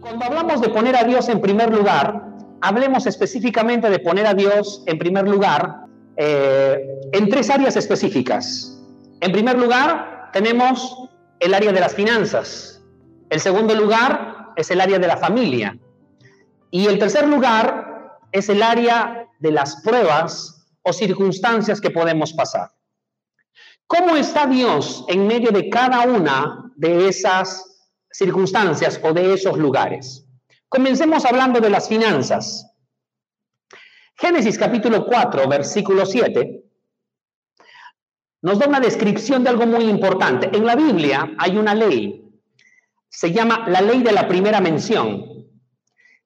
Cuando hablamos de poner a Dios en primer lugar, hablemos específicamente de poner a Dios en primer lugar eh, en tres áreas específicas. En primer lugar, tenemos el área de las finanzas. El segundo lugar es el área de la familia. Y el tercer lugar es el área de las pruebas o circunstancias que podemos pasar. ¿Cómo está Dios en medio de cada una de esas circunstancias o de esos lugares. Comencemos hablando de las finanzas. Génesis capítulo 4, versículo 7, nos da una descripción de algo muy importante. En la Biblia hay una ley, se llama la ley de la primera mención.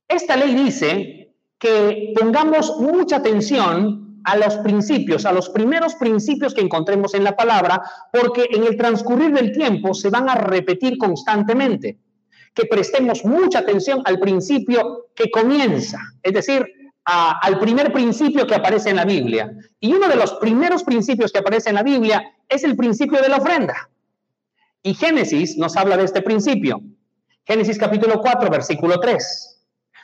Esta ley dice que pongamos mucha atención a los principios, a los primeros principios que encontremos en la palabra, porque en el transcurrir del tiempo se van a repetir constantemente. Que prestemos mucha atención al principio que comienza, es decir, al primer principio que aparece en la Biblia. Y uno de los primeros principios que aparece en la Biblia es el principio de la ofrenda. Y Génesis nos habla de este principio. Génesis capítulo 4, versículo 3.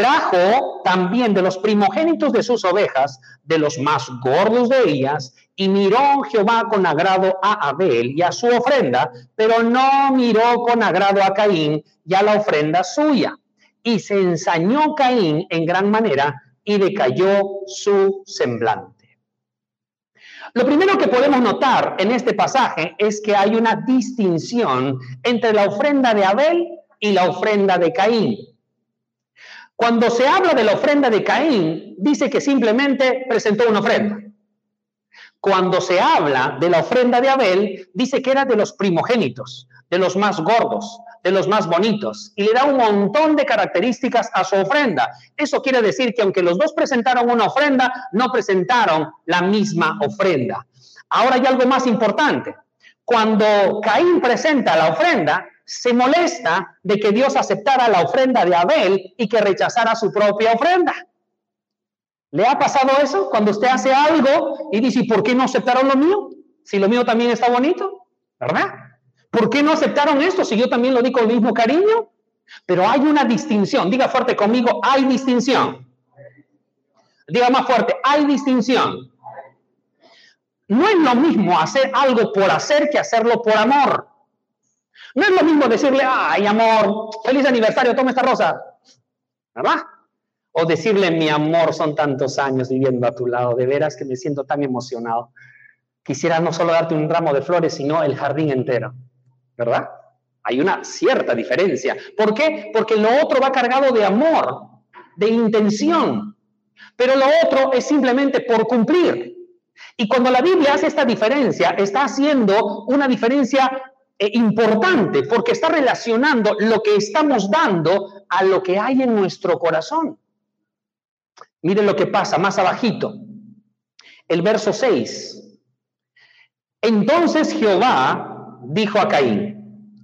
trajo también de los primogénitos de sus ovejas, de los más gordos de ellas, y miró Jehová con agrado a Abel y a su ofrenda, pero no miró con agrado a Caín y a la ofrenda suya. Y se ensañó Caín en gran manera y decayó su semblante. Lo primero que podemos notar en este pasaje es que hay una distinción entre la ofrenda de Abel y la ofrenda de Caín. Cuando se habla de la ofrenda de Caín, dice que simplemente presentó una ofrenda. Cuando se habla de la ofrenda de Abel, dice que era de los primogénitos, de los más gordos, de los más bonitos, y le da un montón de características a su ofrenda. Eso quiere decir que aunque los dos presentaron una ofrenda, no presentaron la misma ofrenda. Ahora hay algo más importante. Cuando Caín presenta la ofrenda, se molesta de que Dios aceptara la ofrenda de Abel y que rechazara su propia ofrenda. ¿Le ha pasado eso cuando usted hace algo y dice, ¿por qué no aceptaron lo mío? Si lo mío también está bonito, ¿verdad? ¿Por qué no aceptaron esto si yo también lo di con el mismo cariño? Pero hay una distinción. Diga fuerte conmigo, hay distinción. Diga más fuerte, hay distinción. No es lo mismo hacer algo por hacer que hacerlo por amor. No es lo mismo decirle, ay, amor, feliz aniversario, toma esta rosa. ¿Verdad? O decirle, mi amor, son tantos años viviendo a tu lado, de veras que me siento tan emocionado. Quisiera no solo darte un ramo de flores, sino el jardín entero. ¿Verdad? Hay una cierta diferencia. ¿Por qué? Porque lo otro va cargado de amor, de intención. Pero lo otro es simplemente por cumplir. Y cuando la Biblia hace esta diferencia, está haciendo una diferencia importante porque está relacionando lo que estamos dando a lo que hay en nuestro corazón. Miren lo que pasa más abajito. El verso 6. Entonces Jehová dijo a Caín,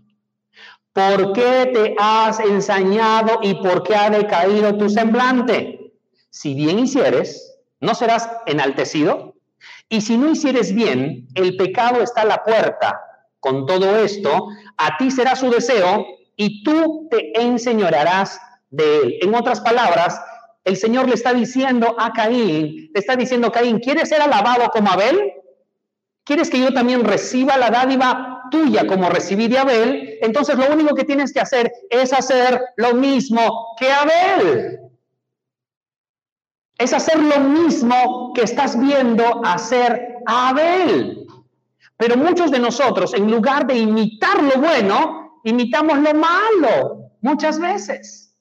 ¿por qué te has ensañado y por qué ha decaído tu semblante? Si bien hicieres, ¿no serás enaltecido? Y si no hicieres bien, el pecado está a la puerta con todo esto, a ti será su deseo y tú te enseñorearás de él. En otras palabras, el Señor le está diciendo a Caín, le está diciendo, Caín, ¿quieres ser alabado como Abel? ¿Quieres que yo también reciba la dádiva tuya como recibí de Abel? Entonces lo único que tienes que hacer es hacer lo mismo que Abel. Es hacer lo mismo que estás viendo hacer Abel. Pero muchos de nosotros, en lugar de imitar lo bueno, imitamos lo malo muchas veces.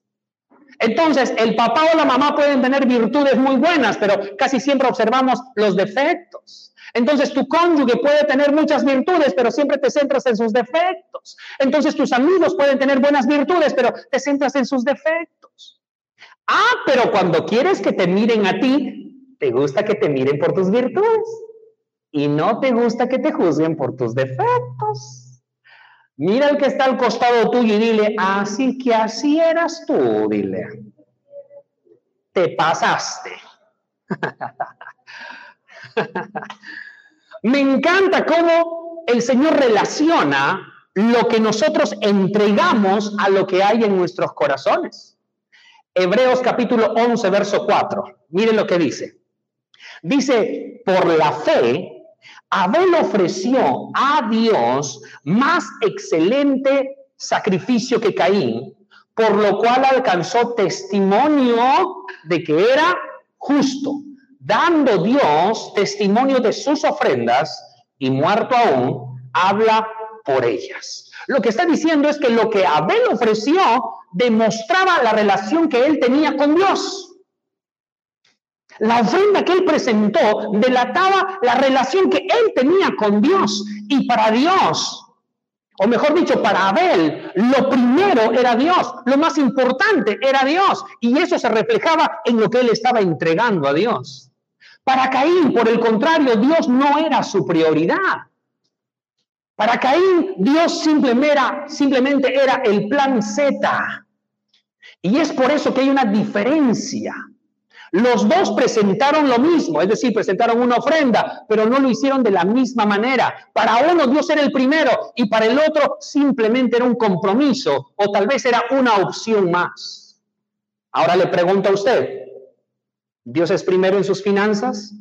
Entonces, el papá o la mamá pueden tener virtudes muy buenas, pero casi siempre observamos los defectos. Entonces, tu cónyuge puede tener muchas virtudes, pero siempre te centras en sus defectos. Entonces, tus amigos pueden tener buenas virtudes, pero te centras en sus defectos. Ah, pero cuando quieres que te miren a ti, te gusta que te miren por tus virtudes y no te gusta que te juzguen por tus defectos. Mira el que está al costado tuyo y dile, así que así eras tú, dile. Te pasaste. Me encanta cómo el Señor relaciona lo que nosotros entregamos a lo que hay en nuestros corazones. Hebreos capítulo 11, verso 4. Miren lo que dice. Dice, por la fe Abel ofreció a Dios más excelente sacrificio que Caín, por lo cual alcanzó testimonio de que era justo, dando Dios testimonio de sus ofrendas y muerto aún, habla por ellas. Lo que está diciendo es que lo que Abel ofreció demostraba la relación que él tenía con Dios. La ofrenda que él presentó delataba la relación que él tenía con Dios y para Dios, o mejor dicho, para Abel, lo primero era Dios, lo más importante era Dios y eso se reflejaba en lo que él estaba entregando a Dios. Para Caín, por el contrario, Dios no era su prioridad. Para Caín, Dios simplemente era, simplemente era el plan Z. Y es por eso que hay una diferencia los dos presentaron lo mismo, es decir, presentaron una ofrenda, pero no lo hicieron de la misma manera. Para uno Dios era el primero y para el otro simplemente era un compromiso o tal vez era una opción más. Ahora le pregunto a usted, ¿Dios es primero en sus finanzas?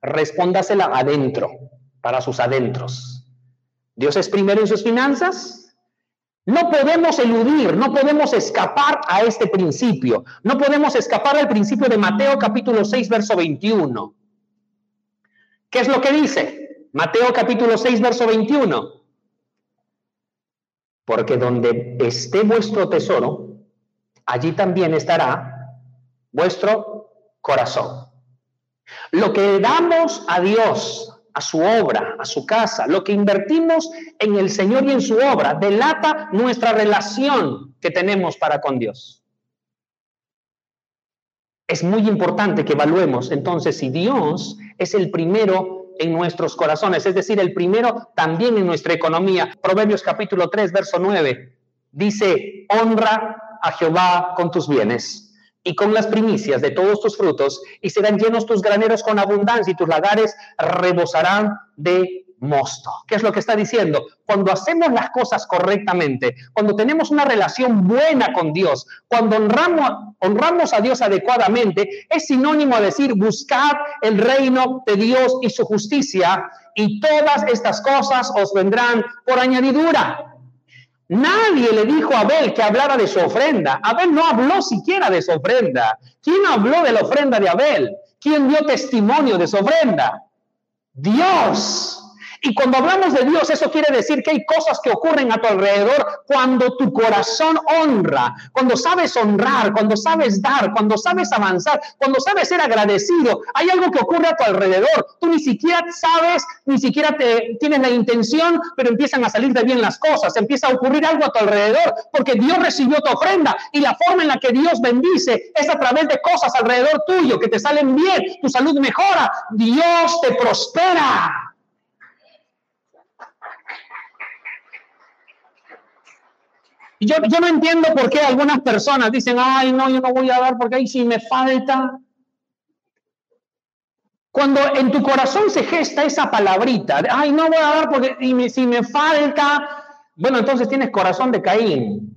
Respóndasela adentro, para sus adentros. ¿Dios es primero en sus finanzas? No podemos eludir, no podemos escapar a este principio. No podemos escapar al principio de Mateo capítulo 6, verso 21. ¿Qué es lo que dice? Mateo capítulo 6, verso 21. Porque donde esté vuestro tesoro, allí también estará vuestro corazón. Lo que damos a Dios a su obra, a su casa, lo que invertimos en el Señor y en su obra, delata nuestra relación que tenemos para con Dios. Es muy importante que evaluemos entonces si Dios es el primero en nuestros corazones, es decir, el primero también en nuestra economía. Proverbios capítulo 3, verso 9, dice, honra a Jehová con tus bienes y con las primicias de todos tus frutos, y serán llenos tus graneros con abundancia, y tus lagares rebosarán de mosto. ¿Qué es lo que está diciendo? Cuando hacemos las cosas correctamente, cuando tenemos una relación buena con Dios, cuando honramos, honramos a Dios adecuadamente, es sinónimo a decir, buscad el reino de Dios y su justicia, y todas estas cosas os vendrán por añadidura. Nadie le dijo a Abel que hablara de su ofrenda. Abel no habló siquiera de su ofrenda. ¿Quién habló de la ofrenda de Abel? ¿Quién dio testimonio de su ofrenda? Dios. Y cuando hablamos de Dios, eso quiere decir que hay cosas que ocurren a tu alrededor cuando tu corazón honra, cuando sabes honrar, cuando sabes dar, cuando sabes avanzar, cuando sabes ser agradecido. Hay algo que ocurre a tu alrededor. Tú ni siquiera sabes, ni siquiera te, tienes la intención, pero empiezan a salir de bien las cosas. Empieza a ocurrir algo a tu alrededor porque Dios recibió tu ofrenda y la forma en la que Dios bendice es a través de cosas alrededor tuyo que te salen bien, tu salud mejora, Dios te prospera. Y yo, no entiendo por qué algunas personas dicen, ay, no, yo no voy a dar porque ahí sí me falta. Cuando en tu corazón se gesta esa palabrita, ay, no voy a dar porque si me falta, bueno, entonces tienes corazón de Caín.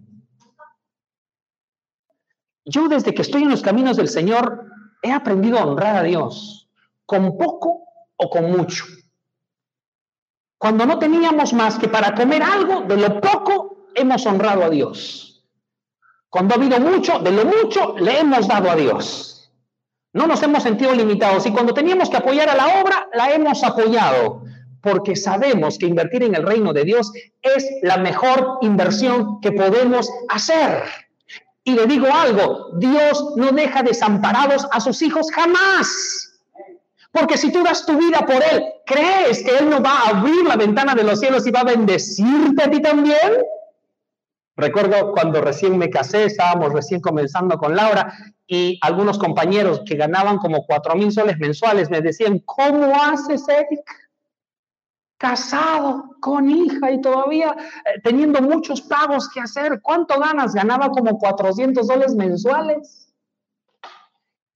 Yo desde que estoy en los caminos del Señor he aprendido a honrar a Dios, con poco o con mucho. Cuando no teníamos más que para comer algo, de lo poco hemos honrado a Dios. Cuando ha habido mucho, de lo mucho le hemos dado a Dios. No nos hemos sentido limitados y cuando teníamos que apoyar a la obra, la hemos apoyado, porque sabemos que invertir en el reino de Dios es la mejor inversión que podemos hacer. Y le digo algo, Dios no deja desamparados a sus hijos jamás. Porque si tú das tu vida por Él, ¿crees que Él no va a abrir la ventana de los cielos y va a bendecirte a ti también? Recuerdo cuando recién me casé, estábamos recién comenzando con Laura y algunos compañeros que ganaban como cuatro mil soles mensuales me decían, ¿cómo haces, Eric? Casado, con hija y todavía eh, teniendo muchos pagos que hacer. ¿Cuánto ganas? Ganaba como 400 soles mensuales.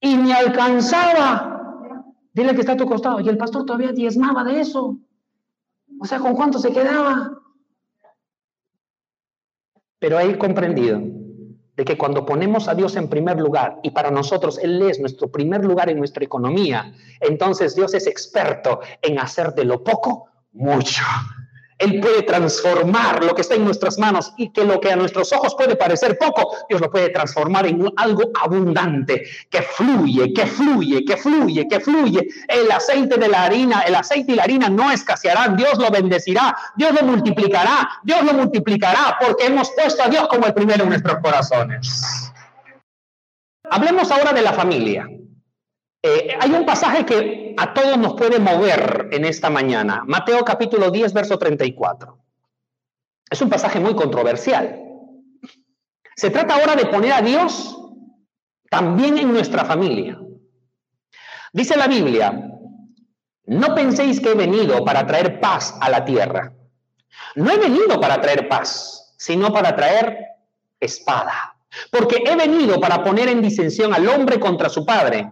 Y me alcanzaba Dile que está a tu costado. Y el pastor todavía diezmaba de eso. O sea, ¿con cuánto se quedaba? Pero he comprendido de que cuando ponemos a Dios en primer lugar y para nosotros Él es nuestro primer lugar en nuestra economía, entonces Dios es experto en hacer de lo poco mucho. Él puede transformar lo que está en nuestras manos y que lo que a nuestros ojos puede parecer poco, Dios lo puede transformar en algo abundante, que fluye, que fluye, que fluye, que fluye. El aceite de la harina, el aceite y la harina no escasearán, Dios lo bendecirá, Dios lo multiplicará, Dios lo multiplicará, porque hemos puesto a Dios como el primero en nuestros corazones. Hablemos ahora de la familia. Eh, hay un pasaje que a todos nos puede mover en esta mañana. Mateo capítulo 10, verso 34. Es un pasaje muy controversial. Se trata ahora de poner a Dios también en nuestra familia. Dice la Biblia, no penséis que he venido para traer paz a la tierra. No he venido para traer paz, sino para traer espada. Porque he venido para poner en disensión al hombre contra su padre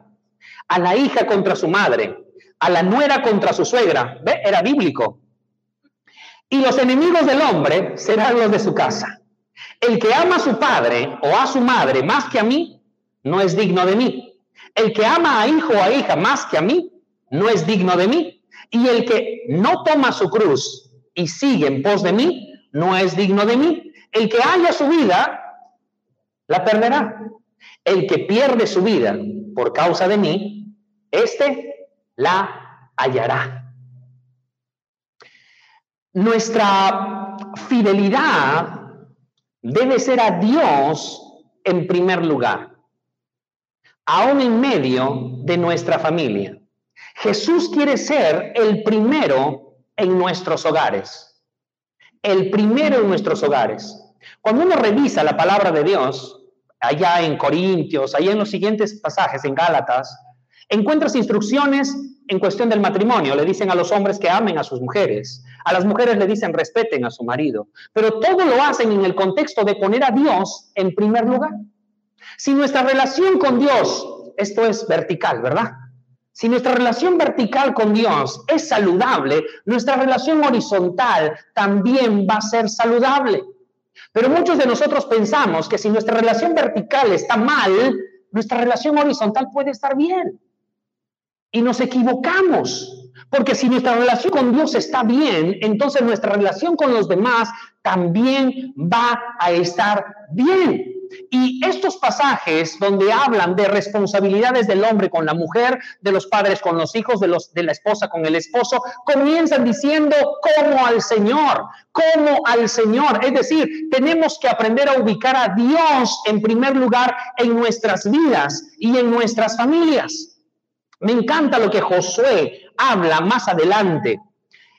a la hija contra su madre, a la nuera contra su suegra. ¿Ve? Era bíblico. Y los enemigos del hombre serán los de su casa. El que ama a su padre o a su madre más que a mí, no es digno de mí. El que ama a hijo o a hija más que a mí, no es digno de mí. Y el que no toma su cruz y sigue en pos de mí, no es digno de mí. El que haya su vida, la perderá. El que pierde su vida por causa de mí, este la hallará. Nuestra fidelidad debe ser a Dios en primer lugar, aún en medio de nuestra familia. Jesús quiere ser el primero en nuestros hogares, el primero en nuestros hogares. Cuando uno revisa la palabra de Dios, allá en Corintios, allá en los siguientes pasajes, en Gálatas, Encuentras instrucciones en cuestión del matrimonio. Le dicen a los hombres que amen a sus mujeres. A las mujeres le dicen respeten a su marido. Pero todo lo hacen en el contexto de poner a Dios en primer lugar. Si nuestra relación con Dios, esto es vertical, ¿verdad? Si nuestra relación vertical con Dios es saludable, nuestra relación horizontal también va a ser saludable. Pero muchos de nosotros pensamos que si nuestra relación vertical está mal, nuestra relación horizontal puede estar bien y nos equivocamos. Porque si nuestra relación con Dios está bien, entonces nuestra relación con los demás también va a estar bien. Y estos pasajes donde hablan de responsabilidades del hombre con la mujer, de los padres con los hijos, de, los, de la esposa con el esposo, comienzan diciendo como al Señor, como al Señor. Es decir, tenemos que aprender a ubicar a Dios en primer lugar en nuestras vidas y en nuestras familias. Me encanta lo que Josué habla más adelante.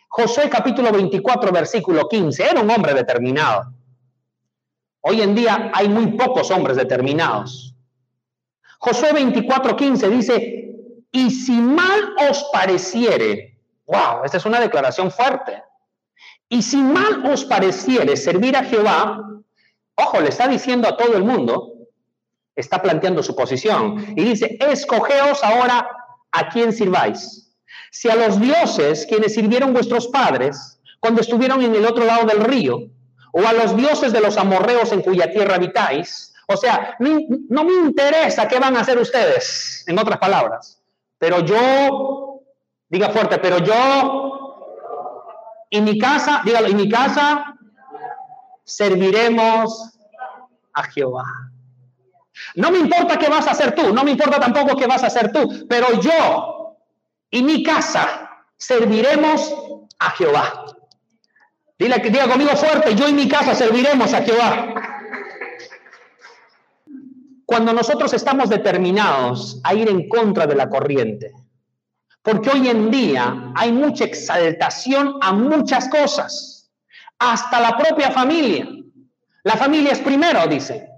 Josué capítulo 24, versículo 15. Era un hombre determinado. Hoy en día hay muy pocos hombres determinados. Josué 24, 15 dice, y si mal os pareciere, wow, esta es una declaración fuerte. Y si mal os pareciere servir a Jehová, ojo, le está diciendo a todo el mundo, está planteando su posición, y dice, escogeos ahora a quién sirváis. Si a los dioses quienes sirvieron vuestros padres cuando estuvieron en el otro lado del río, o a los dioses de los amorreos en cuya tierra habitáis, o sea, no, me interesa qué van a hacer ustedes, en otras palabras, pero yo, diga fuerte, pero yo y mi casa, dígalo, y mi casa serviremos a Jehová. No me importa qué vas a hacer tú, no me importa tampoco qué vas a hacer tú, pero yo y mi casa serviremos a Jehová. Dile diga conmigo fuerte, yo y mi casa serviremos a Jehová. cuando nosotros estamos determinados a ir en contra de la corriente. Porque hoy en día hay mucha exaltación a muchas cosas, hasta la propia familia. La familia es primero, dice.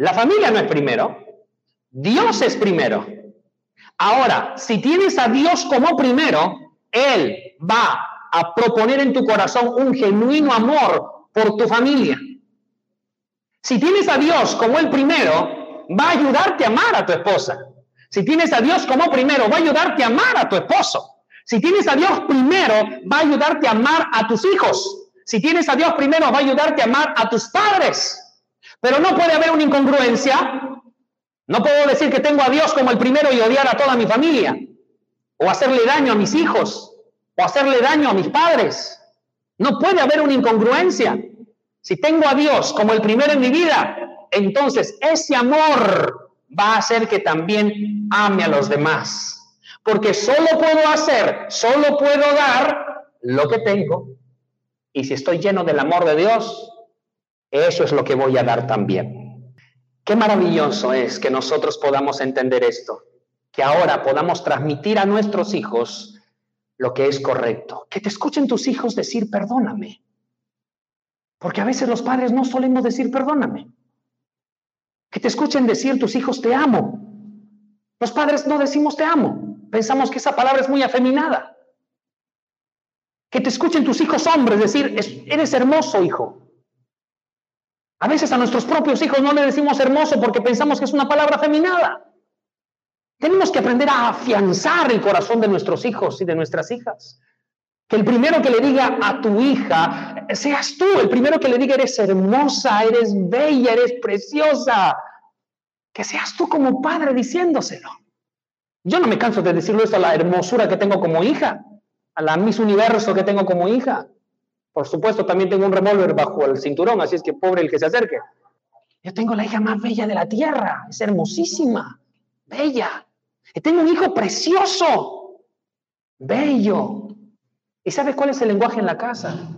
La familia no es primero, Dios es primero. Ahora, si tienes a Dios como primero, Él va a proponer en tu corazón un genuino amor por tu familia. Si tienes a Dios como el primero, va a ayudarte a amar a tu esposa. Si tienes a Dios como primero, va a ayudarte a amar a tu esposo. Si tienes a Dios primero, va a ayudarte a amar a tus hijos. Si tienes a Dios primero, va a ayudarte a amar a tus padres. Pero no puede haber una incongruencia. No puedo decir que tengo a Dios como el primero y odiar a toda mi familia. O hacerle daño a mis hijos. O hacerle daño a mis padres. No puede haber una incongruencia. Si tengo a Dios como el primero en mi vida, entonces ese amor va a hacer que también ame a los demás. Porque solo puedo hacer, solo puedo dar lo que tengo. Y si estoy lleno del amor de Dios, eso es lo que voy a dar también. Qué maravilloso es que nosotros podamos entender esto, que ahora podamos transmitir a nuestros hijos lo que es correcto, que te escuchen tus hijos decir perdóname, porque a veces los padres no solemos decir perdóname. Que te escuchen decir tus hijos te amo. Los padres no decimos te amo. Pensamos que esa palabra es muy afeminada. Que te escuchen tus hijos hombres decir eres hermoso, hijo. A veces a nuestros propios hijos no le decimos hermoso porque pensamos que es una palabra afeminada. Tenemos que aprender a afianzar el corazón de nuestros hijos y de nuestras hijas. Que el primero que le diga a tu hija, seas tú, el primero que le diga, eres hermosa, eres bella, eres preciosa. Que seas tú como padre diciéndoselo. Yo no me canso de decirlo esto a la hermosura que tengo como hija, a la Miss Universo que tengo como hija. Por supuesto, también tengo un revólver bajo el cinturón, así es que pobre el que se acerque. Yo tengo la hija más bella de la tierra, es hermosísima, bella. Y tengo un hijo precioso, bello, ¿Y sabes cuál es el lenguaje en la casa?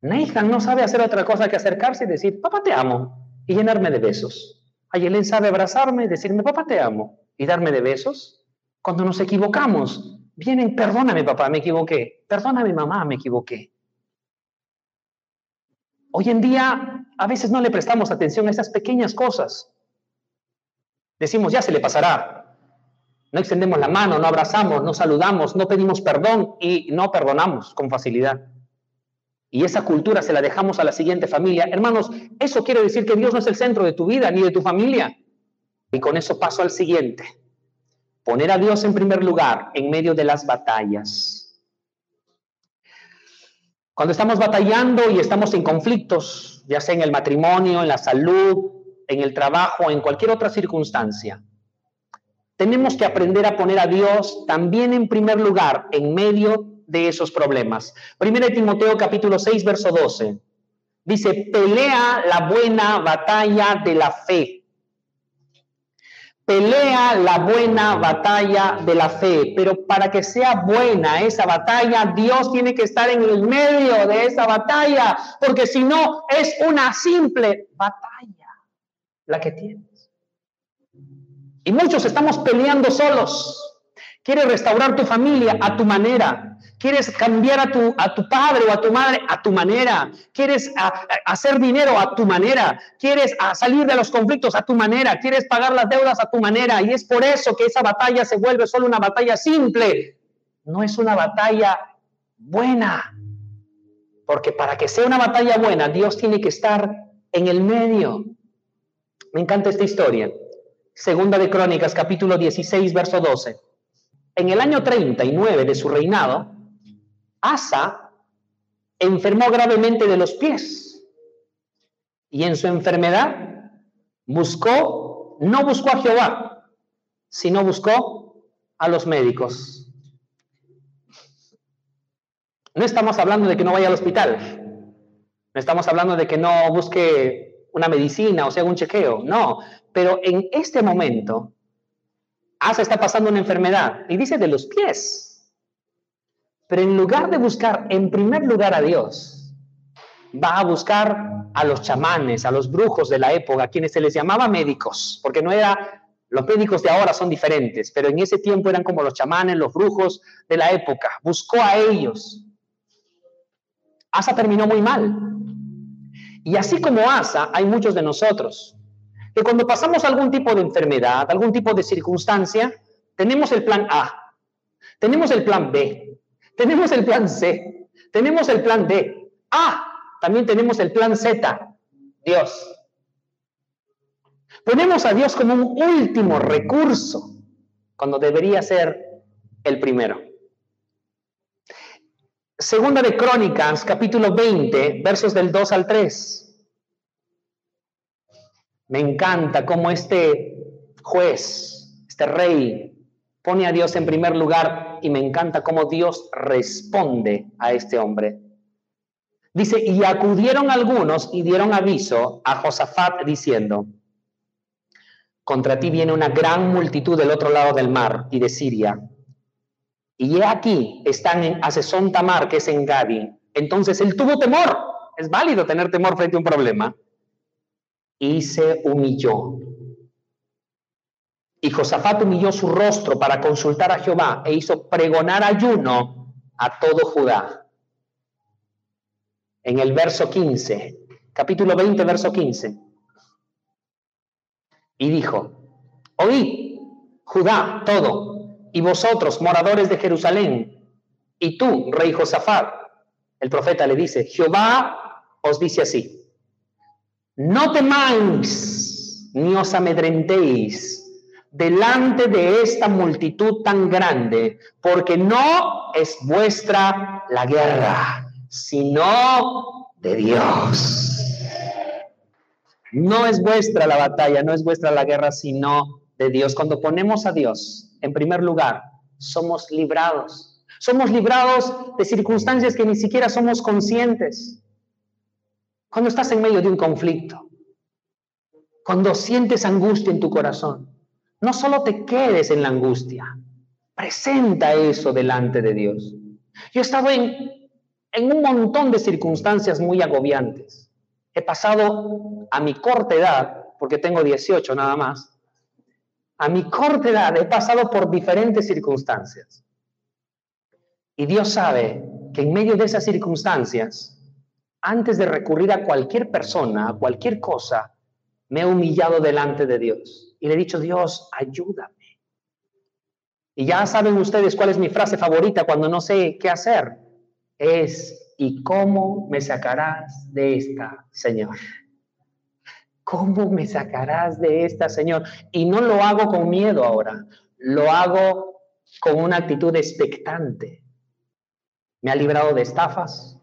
Nathan no sabe hacer otra cosa que acercarse y decir, papá te amo, y llenarme de besos. Ayelen sabe abrazarme y decirme, papá te amo, y darme de besos. Cuando nos equivocamos, vienen, perdóname papá, me equivoqué, perdóname mamá, me equivoqué. Hoy en día a veces no le prestamos atención a esas pequeñas cosas. Decimos, ya se le pasará, no extendemos la mano, no abrazamos, no saludamos, no pedimos perdón y no perdonamos con facilidad. Y esa cultura se la dejamos a la siguiente familia. Hermanos, eso quiere decir que Dios no es el centro de tu vida ni de tu familia. Y con eso paso al siguiente. Poner a Dios en primer lugar en medio de las batallas. Cuando estamos batallando y estamos en conflictos, ya sea en el matrimonio, en la salud, en el trabajo, en cualquier otra circunstancia, tenemos que aprender a poner a Dios también en primer lugar en medio de esos problemas. Primero Timoteo capítulo 6, verso 12. Dice, pelea la buena batalla de la fe. Pelea la buena batalla de la fe, pero para que sea buena esa batalla, Dios tiene que estar en el medio de esa batalla, porque si no es una simple batalla la que tiene. Y muchos estamos peleando solos. Quieres restaurar tu familia a tu manera. Quieres cambiar a tu, a tu padre o a tu madre a tu manera. Quieres hacer dinero a tu manera. Quieres salir de los conflictos a tu manera. Quieres pagar las deudas a tu manera. Y es por eso que esa batalla se vuelve solo una batalla simple. No es una batalla buena. Porque para que sea una batalla buena, Dios tiene que estar en el medio. Me encanta esta historia. Segunda de Crónicas, capítulo 16, verso 12. En el año 39 de su reinado, Asa enfermó gravemente de los pies. Y en su enfermedad buscó, no buscó a Jehová, sino buscó a los médicos. No estamos hablando de que no vaya al hospital. No estamos hablando de que no busque una medicina o sea un chequeo. No, pero en este momento, Asa está pasando una enfermedad y dice de los pies. Pero en lugar de buscar en primer lugar a Dios, va a buscar a los chamanes, a los brujos de la época, a quienes se les llamaba médicos, porque no era, los médicos de ahora son diferentes, pero en ese tiempo eran como los chamanes, los brujos de la época. Buscó a ellos. Asa terminó muy mal. Y así como Asa, hay muchos de nosotros que cuando pasamos algún tipo de enfermedad, algún tipo de circunstancia, tenemos el plan A, tenemos el plan B, tenemos el plan C, tenemos el plan D. Ah, también tenemos el plan Z, Dios. Ponemos a Dios como un último recurso, cuando debería ser el primero. Segunda de Crónicas, capítulo 20, versos del 2 al 3. Me encanta cómo este juez, este rey, pone a Dios en primer lugar y me encanta cómo Dios responde a este hombre. Dice, y acudieron algunos y dieron aviso a Josafat diciendo, contra ti viene una gran multitud del otro lado del mar y de Siria. Y he aquí, están en Asesón Tamar, que es en Gadi. Entonces él tuvo temor. Es válido tener temor frente a un problema. Y se humilló y Josafat humilló su rostro para consultar a Jehová e hizo pregonar ayuno a todo Judá. En el verso 15, capítulo 20, verso 15. Y dijo, oíd, Judá, todo, y vosotros, moradores de Jerusalén, y tú, rey Josafat, el profeta le dice, Jehová os dice así, no temáis ni os amedrentéis delante de esta multitud tan grande, porque no es vuestra la guerra, sino de Dios. No es vuestra la batalla, no es vuestra la guerra, sino de Dios. Cuando ponemos a Dios en primer lugar, somos librados. Somos librados de circunstancias que ni siquiera somos conscientes. Cuando estás en medio de un conflicto, cuando sientes angustia en tu corazón, no solo te quedes en la angustia, presenta eso delante de Dios. Yo he estado en, un montón de circunstancias muy agobiantes. He pasado a mi corta edad, porque tengo 18 nada más, a mi corta edad he pasado por diferentes circunstancias. Y Dios sabe que en medio de esas circunstancias, antes de recurrir a cualquier persona, a cualquier cosa, me he humillado delante de Dios y le he dicho, Dios, ayúdame. Y ya saben ustedes cuál es mi frase favorita cuando no sé qué hacer. Es, ¿y cómo me sacarás de esta, Señor? ¿Cómo me sacarás de esta, Señor? Y no lo hago con miedo ahora, lo hago con una actitud expectante. Me ha librado de estafas,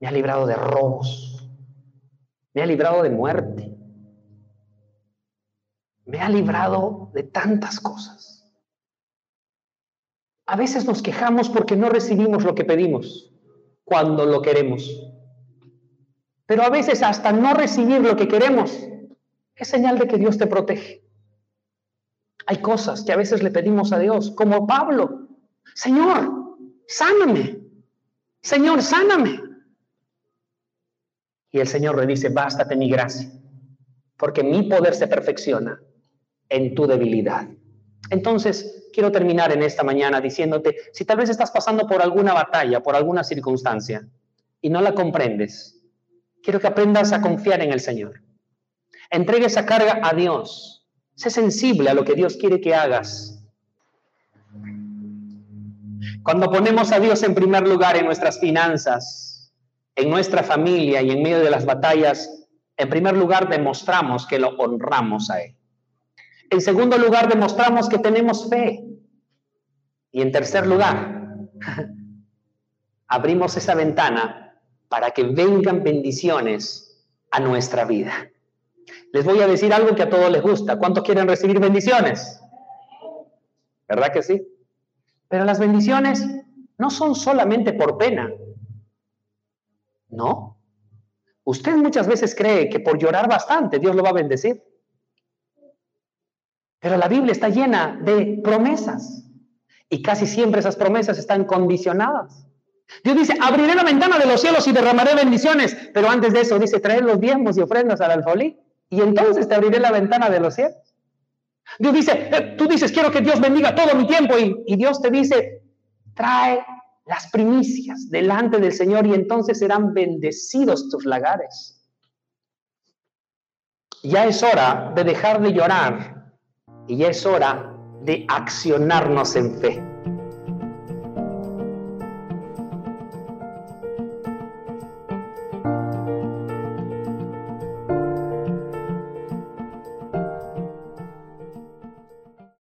me ha librado de robos, me ha librado de muerte me ha librado de tantas cosas. A veces nos quejamos porque no recibimos lo que pedimos cuando lo queremos. Pero a veces hasta no recibir lo que queremos es señal de que Dios te protege. Hay cosas que a veces le pedimos a Dios, como Pablo, Señor, sáname, Señor, sáname. Y el Señor le dice, bástate mi gracia, porque mi poder se perfecciona en tu debilidad. Entonces, quiero terminar en esta mañana diciéndote, si tal vez estás pasando por alguna batalla, por alguna circunstancia, y no la comprendes, quiero que aprendas a confiar en el Señor. Entregue esa carga a Dios. Sé sensible a lo que Dios quiere que hagas. Cuando ponemos a Dios en primer lugar en nuestras finanzas, en nuestra familia y en medio de las batallas, en primer lugar demostramos que lo honramos a Él. En segundo lugar, demostramos que tenemos fe. Y en tercer lugar, abrimos esa ventana para que vengan bendiciones a nuestra vida. Les voy a decir algo que a todos les gusta. ¿Cuántos quieren recibir bendiciones? ¿Verdad que sí? Pero las bendiciones no son solamente por pena. No. Usted muchas veces cree que por llorar bastante Dios lo va a bendecir. Pero la Biblia está llena de promesas y casi siempre esas promesas están condicionadas. Dios dice, abriré la ventana de los cielos y derramaré bendiciones. Pero antes de eso dice, traer los diezmos y ofrendas al alfolí. Y entonces te abriré la ventana de los cielos. Dios dice, eh, tú dices, quiero que Dios bendiga todo mi tiempo. Y, y Dios te dice, trae las primicias delante del Señor y entonces serán bendecidos tus lagares. Ya es hora de dejar de llorar y es hora de accionarnos en fe.